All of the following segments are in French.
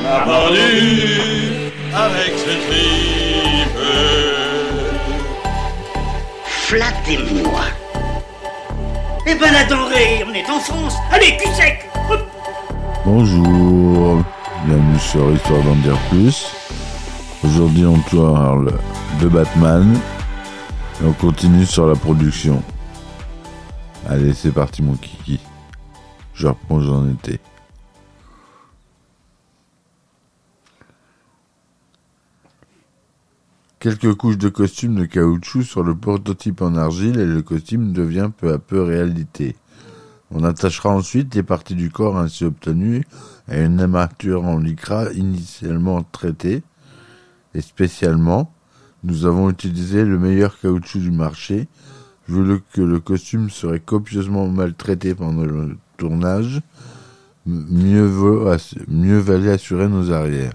On a vendu avec ce tripe. Flattez-moi. Eh ben la denrée, on est en France. Allez, cul sec. Bonjour, bienvenue sur Histoire d'en dire plus. Aujourd'hui on parle de Batman et on continue sur la production. Allez c'est parti mon kiki. Je reprends j'en étais. Quelques couches de costume de caoutchouc sur le prototype en argile et le costume devient peu à peu réalité. On attachera ensuite les parties du corps ainsi obtenues à une armature en lycra initialement traitée et spécialement, nous avons utilisé le meilleur caoutchouc du marché, vu que le costume serait copieusement maltraité pendant le tournage, mieux, mieux valait assurer nos arrières.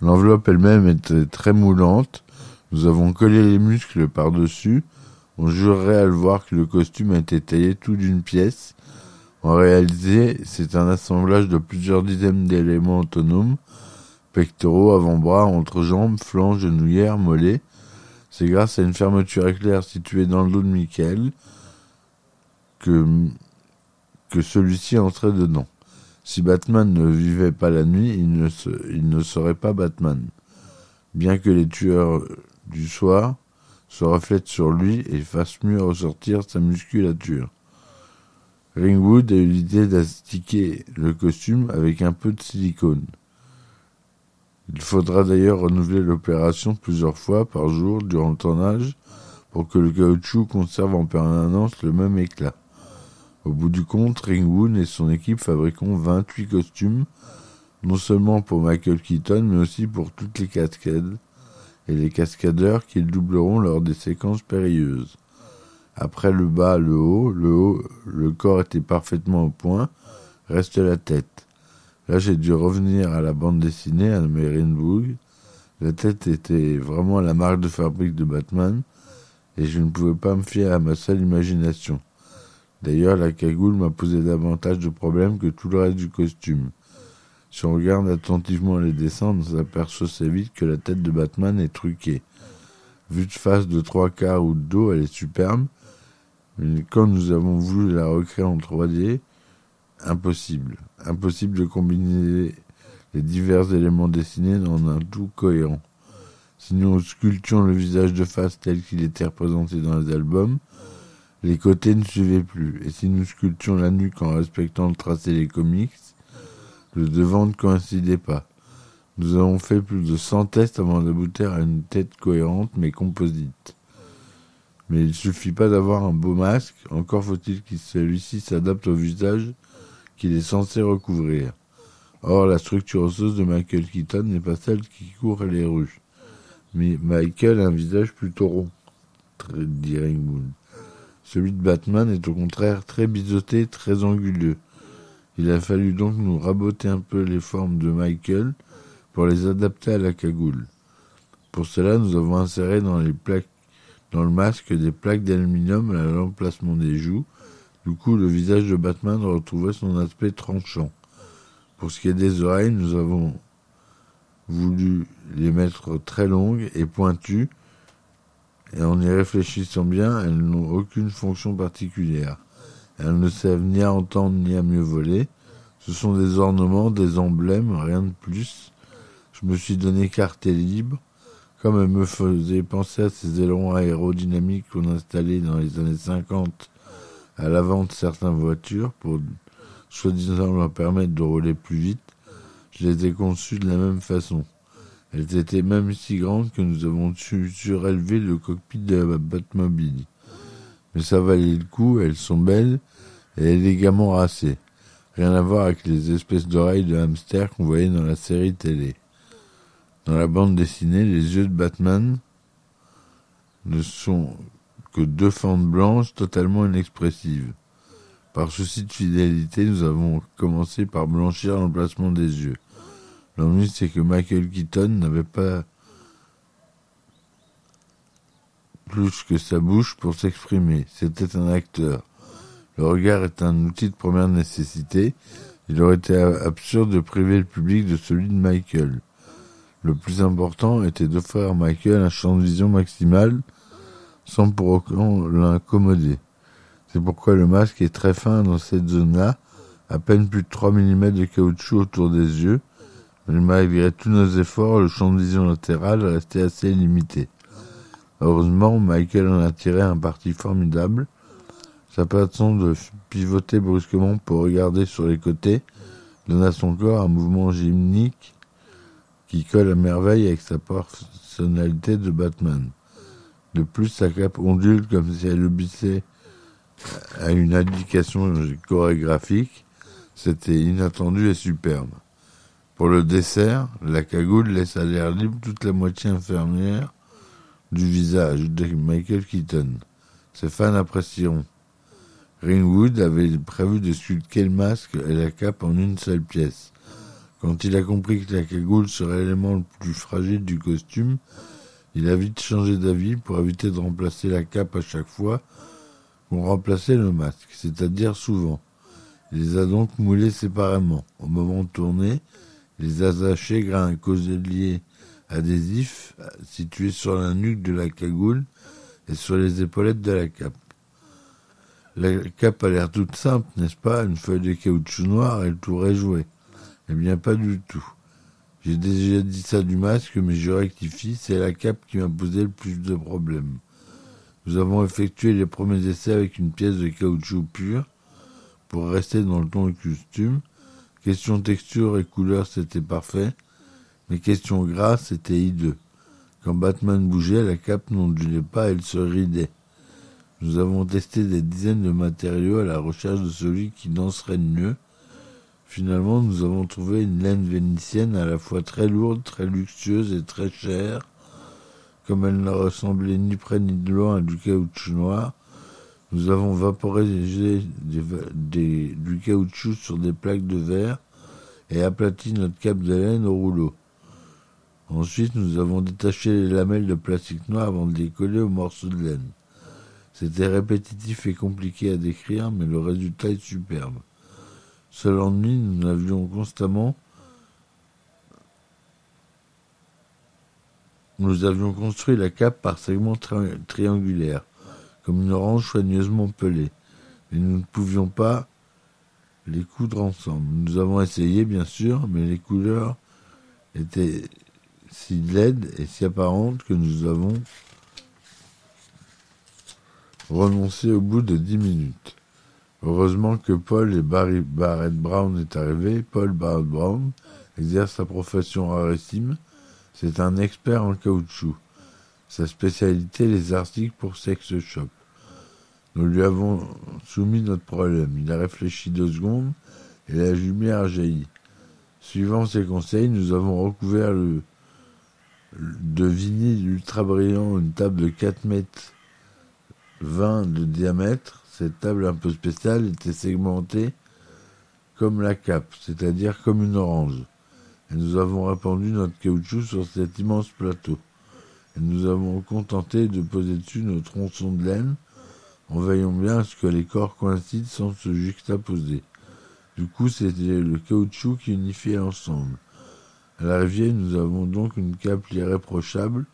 L'enveloppe elle-même était très moulante, nous avons collé les muscles par-dessus, on jurerait à le voir que le costume a été taillé tout d'une pièce. En réalité, c'est un assemblage de plusieurs dizaines d'éléments autonomes, pectoraux, avant-bras, entrejambes, flancs, genouillères, mollets. C'est grâce à une fermeture éclair située dans le dos de Michael que, que celui-ci entrait dedans. Si Batman ne vivait pas la nuit, il ne, il ne serait pas Batman. Bien que les tueurs du soir se reflètent sur lui et fassent mieux ressortir sa musculature. Ringwood a eu l'idée d'astiquer le costume avec un peu de silicone. Il faudra d'ailleurs renouveler l'opération plusieurs fois par jour durant le tournage pour que le caoutchouc conserve en permanence le même éclat. Au bout du compte, Ringwood et son équipe fabriqueront 28 costumes, non seulement pour Michael Keaton, mais aussi pour toutes les cascades et les cascadeurs qu'ils doubleront lors des séquences périlleuses. Après le bas, le haut, le haut, le corps était parfaitement au point, reste la tête. Là, j'ai dû revenir à la bande dessinée, à Boog. La tête était vraiment la marque de fabrique de Batman, et je ne pouvais pas me fier à ma seule imagination. D'ailleurs, la cagoule m'a posé davantage de problèmes que tout le reste du costume. Si on regarde attentivement les dessins, on s'aperçoit assez vite que la tête de Batman est truquée. Vue de face de trois quarts ou de dos, elle est superbe, mais quand nous avons voulu la recréer en 3D, impossible. Impossible de combiner les divers éléments dessinés dans un tout cohérent. Si nous sculptions le visage de face tel qu'il était représenté dans les albums, les côtés ne suivaient plus. Et si nous sculptions la nuque en respectant le tracé des comics, le devant ne coïncidait pas. Nous avons fait plus de 100 tests avant d'aboutir à une tête cohérente mais composite. Mais il suffit pas d'avoir un beau masque, encore faut-il que celui-ci s'adapte au visage qu'il est censé recouvrir. Or, la structure osseuse de Michael Keaton n'est pas celle qui court les rues. Mais Michael a un visage plutôt rond, dit Ringwood. Celui de Batman est au contraire très biseauté, très anguleux. Il a fallu donc nous raboter un peu les formes de Michael pour les adapter à la cagoule. Pour cela, nous avons inséré dans dans le masque des plaques d'aluminium à l'emplacement des joues. Du coup, le visage de Batman retrouvait son aspect tranchant. Pour ce qui est des oreilles, nous avons voulu les mettre très longues et pointues, et en y réfléchissant bien, elles n'ont aucune fonction particulière. Elles ne servent ni à entendre ni à mieux voler. Ce sont des ornements, des emblèmes, rien de plus. Je me suis donné carte libre, comme elle me faisait penser à ces ailerons aérodynamiques qu'on installait dans les années 50 à l'avant de certaines voitures pour soi-disant leur permettre de rouler plus vite. Je les ai conçues de la même façon. Elles étaient même si grandes que nous avons su surélever le cockpit de la Batmobile. Mais ça valait le coup, elles sont belles et élégamment racées. Rien à voir avec les espèces d'oreilles de hamster qu'on voyait dans la série télé. Dans la bande dessinée, les yeux de Batman ne sont que deux fentes blanches totalement inexpressives. Par souci de fidélité, nous avons commencé par blanchir l'emplacement des yeux. L'ennui, c'est que Michael Keaton n'avait pas plus que sa bouche pour s'exprimer. C'était un acteur. Le regard est un outil de première nécessité. Il aurait été absurde de priver le public de celui de Michael. Le plus important était d'offrir à Michael un champ de vision maximal sans pour autant l'incommoder. C'est pourquoi le masque est très fin dans cette zone-là, à peine plus de 3 mm de caoutchouc autour des yeux, mais malgré tous nos efforts, le champ de vision latéral restait assez limité. Heureusement, Michael en a tiré un parti formidable. Sa façon de pivoter brusquement pour regarder sur les côtés donne à son corps un mouvement gymnique qui colle à merveille avec sa personnalité de Batman. De plus, sa cape ondule comme si elle obéissait à une indication chorégraphique. C'était inattendu et superbe. Pour le dessert, la cagoule laisse à l'air libre toute la moitié inférieure du visage de Michael Keaton. Ses fans apprécieront. Ringwood avait prévu de sculpter le masque et la cape en une seule pièce. Quand il a compris que la cagoule serait l'élément le plus fragile du costume, il a vite changé d'avis pour éviter de remplacer la cape à chaque fois qu'on remplaçait le masque, c'est-à-dire souvent. Il les a donc moulés séparément. Au moment de tourner, il les a attachés grâce à un coselier adhésif situé sur la nuque de la cagoule et sur les épaulettes de la cape. La cape a l'air toute simple, n'est-ce pas? Une feuille de caoutchouc noir et le tour. Eh bien, pas du tout. J'ai déjà dit ça du masque, mais je rectifie, c'est la cape qui m'a posé le plus de problèmes. Nous avons effectué les premiers essais avec une pièce de caoutchouc pur pour rester dans le ton du costume. Question texture et couleur, c'était parfait. Mais question grâce, c'était hideux. Quand Batman bougeait, la cape n'ondulait pas, elle se ridait. Nous avons testé des dizaines de matériaux à la recherche de celui qui danserait mieux. Finalement, nous avons trouvé une laine vénitienne à la fois très lourde, très luxueuse et très chère. Comme elle ne ressemblait ni près ni de loin à du caoutchouc noir, nous avons vaporisé du caoutchouc sur des plaques de verre et aplati notre cape de laine au rouleau. Ensuite, nous avons détaché les lamelles de plastique noir avant de les coller aux morceaux de laine. C'était répétitif et compliqué à décrire, mais le résultat est superbe. Seul ennui, nous avions constamment Nous avions construit la cape par segments triangulaires, comme une orange soigneusement pelée, mais nous ne pouvions pas les coudre ensemble. Nous avons essayé, bien sûr, mais les couleurs étaient si laides et si apparentes que nous avons renoncé au bout de dix minutes. Heureusement que Paul et Barry Barrett Brown est arrivé. Paul Barrett Brown exerce sa profession rarissime. C'est un expert en caoutchouc. Sa spécialité, les articles pour sex shop. Nous lui avons soumis notre problème. Il a réfléchi deux secondes et la lumière a jailli. Suivant ses conseils, nous avons recouvert le, de vinyle ultra brillant une table de 4 mètres 20 de diamètre cette table un peu spéciale était segmentée comme la cape, c'est-à-dire comme une orange. Et nous avons répandu notre caoutchouc sur cet immense plateau. Et nous avons contenté de poser dessus nos tronçons de laine, en veillant bien à ce que les corps coïncident sans se juxtaposer. Du coup, c'était le caoutchouc qui unifiait l'ensemble. À l'arrivée, nous avons donc une cape irréprochable,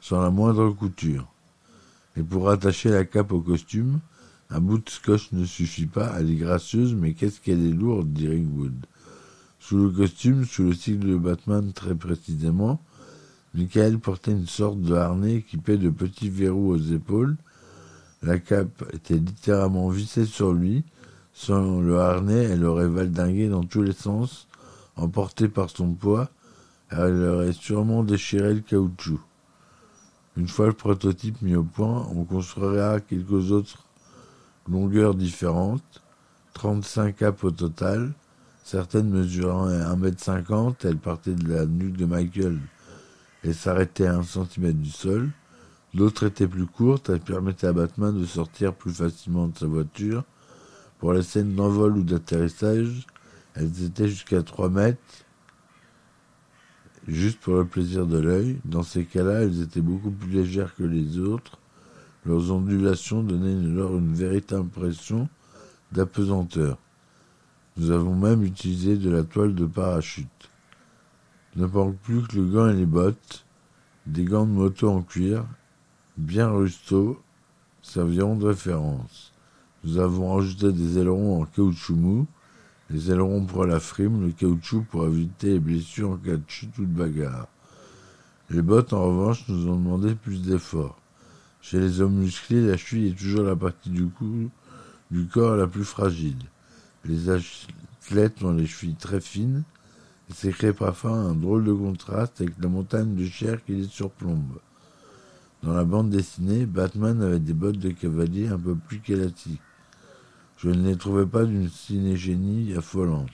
sans la moindre couture. Et pour attacher la cape au costume, un bout de scotch ne suffit pas, elle est gracieuse, mais qu'est-ce qu'elle est lourde, dit Ringwood. Sous le costume, sous le cycle de Batman très précisément, Michael portait une sorte de harnais équipé de petits verrous aux épaules. La cape était littéralement vissée sur lui. Sans le harnais, elle aurait valdingué dans tous les sens, emportée par son poids, elle aurait sûrement déchiré le caoutchouc. Une fois le prototype mis au point, on construira quelques autres longueurs différentes, 35 capes au total, certaines mesurant 1m50, elles partaient de la nuque de Michael et s'arrêtait à un centimètre du sol. L'autre était plus courte, elle permettait à Batman de sortir plus facilement de sa voiture. Pour les scènes d'envol ou d'atterrissage, elles étaient jusqu'à 3 mètres, juste pour le plaisir de l'œil. Dans ces cas-là, elles étaient beaucoup plus légères que les autres. Leurs ondulations donnaient alors une véritable impression d'apesanteur. Nous avons même utilisé de la toile de parachute. Ne plus que le gant et les bottes, des gants de moto en cuir, bien rustaux, serviront de référence. Nous avons ajouté des ailerons en caoutchouc mou, les ailerons pour la frime, le caoutchouc pour éviter les blessures en cas de chute ou de bagarre. Les bottes, en revanche, nous ont demandé plus d'efforts. Chez les hommes musclés, la cheville est toujours la partie du corps la plus fragile. Les athlètes ont les chevilles très fines et crée parfois un drôle de contraste avec la montagne de chair qui les surplombe. Dans la bande dessinée, Batman avait des bottes de cavalier un peu plus qu'élastiques. Je ne les trouvais pas d'une cinégénie affolante.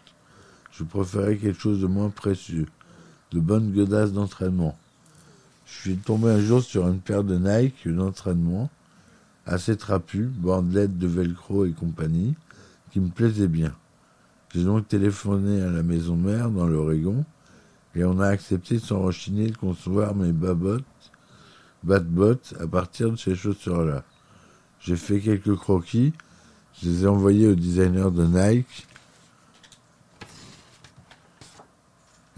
Je préférais quelque chose de moins précieux, de bonnes godasses d'entraînement. Je suis tombé un jour sur une paire de Nike d'entraînement, assez trapue, bandelettes de velcro et compagnie, qui me plaisait bien. J'ai donc téléphoné à la maison mère dans l'Oregon, et on a accepté sans rechigner de concevoir mes babottes, batbottes à partir de ces chaussures-là. J'ai fait quelques croquis, je les ai envoyés au designer de Nike,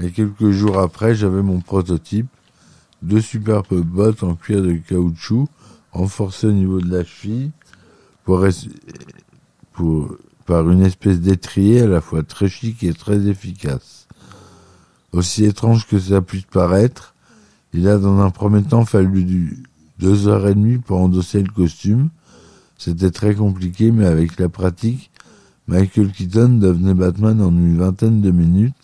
et quelques jours après, j'avais mon prototype, deux superbes bottes en cuir de caoutchouc, renforcées au niveau de la cheville, pour, pour par une espèce d'étrier à la fois très chic et très efficace. Aussi étrange que ça puisse paraître, il a dans un premier temps fallu deux heures et demie pour endosser le costume. C'était très compliqué, mais avec la pratique, Michael Keaton devenait Batman en une vingtaine de minutes.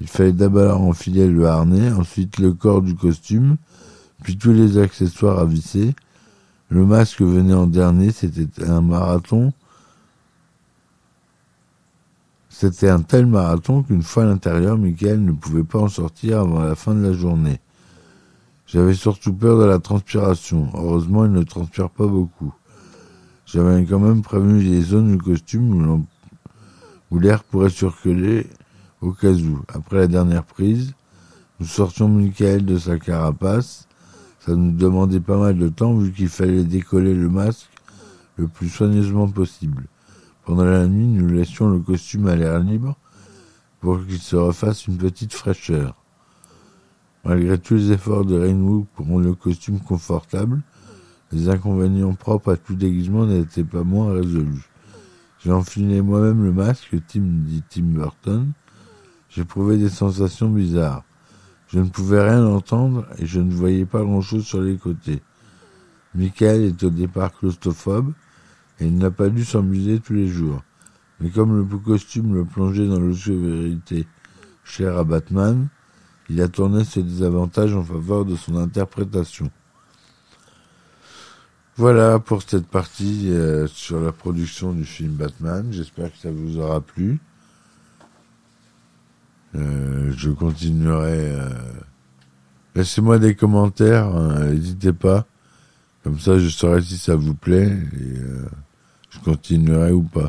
Il fallait d'abord enfiler le harnais, ensuite le corps du costume, puis tous les accessoires à visser. Le masque venait en dernier, c'était un marathon. C'était un tel marathon qu'une fois à l'intérieur, Michael ne pouvait pas en sortir avant la fin de la journée. J'avais surtout peur de la transpiration. Heureusement, il ne transpire pas beaucoup. J'avais quand même prévenu les zones du costume où l'air pourrait circuler au cas où. Après la dernière prise, nous sortions Michael de sa carapace. Ça nous demandait pas mal de temps vu qu'il fallait décoller le masque le plus soigneusement possible. Pendant la nuit, nous laissions le costume à l'air libre pour qu'il se refasse une petite fraîcheur. Malgré tous les efforts de Rainwood pour rendre le costume confortable, les inconvénients propres à tout déguisement n'étaient pas moins résolus. J'ai enfilé moi-même le masque, Tim dit Tim Burton. J'éprouvais des sensations bizarres. Je ne pouvais rien entendre et je ne voyais pas grand-chose sur les côtés. Michael est au départ claustrophobe et il n'a pas dû s'amuser tous les jours. Mais comme le costume le plongeait dans l'obscurité chère à Batman, il a tourné ses désavantages en faveur de son interprétation. Voilà pour cette partie euh, sur la production du film Batman. J'espère que ça vous aura plu. Euh, je continuerai. Euh... Laissez-moi des commentaires, hein, n'hésitez pas. Comme ça, je saurai si ça vous plaît je continuerai ou pas.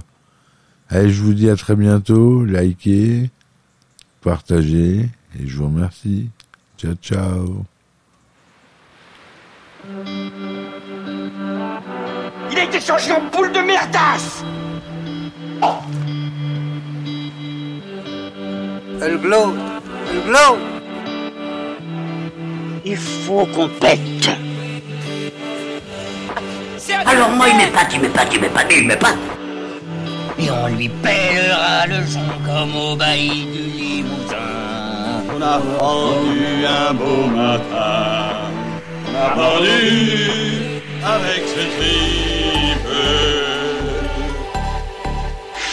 Allez, je vous dis à très bientôt. Likez, partagez et je vous remercie. Ciao, ciao. Il a été changé en boule de merdasse. Oh. Elle glow. Elle glow. Il faut qu'on pète. Alors moi il m'épate, il m'épate, il m'épate, il m'épate Et on lui pèlera le son comme au bailli du Limousin. On a pendu un beau matin. On a pendu avec ce tripe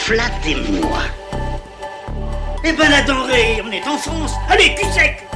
Flattez-moi. Eh ben la denrée, on est en France. Allez, cul sec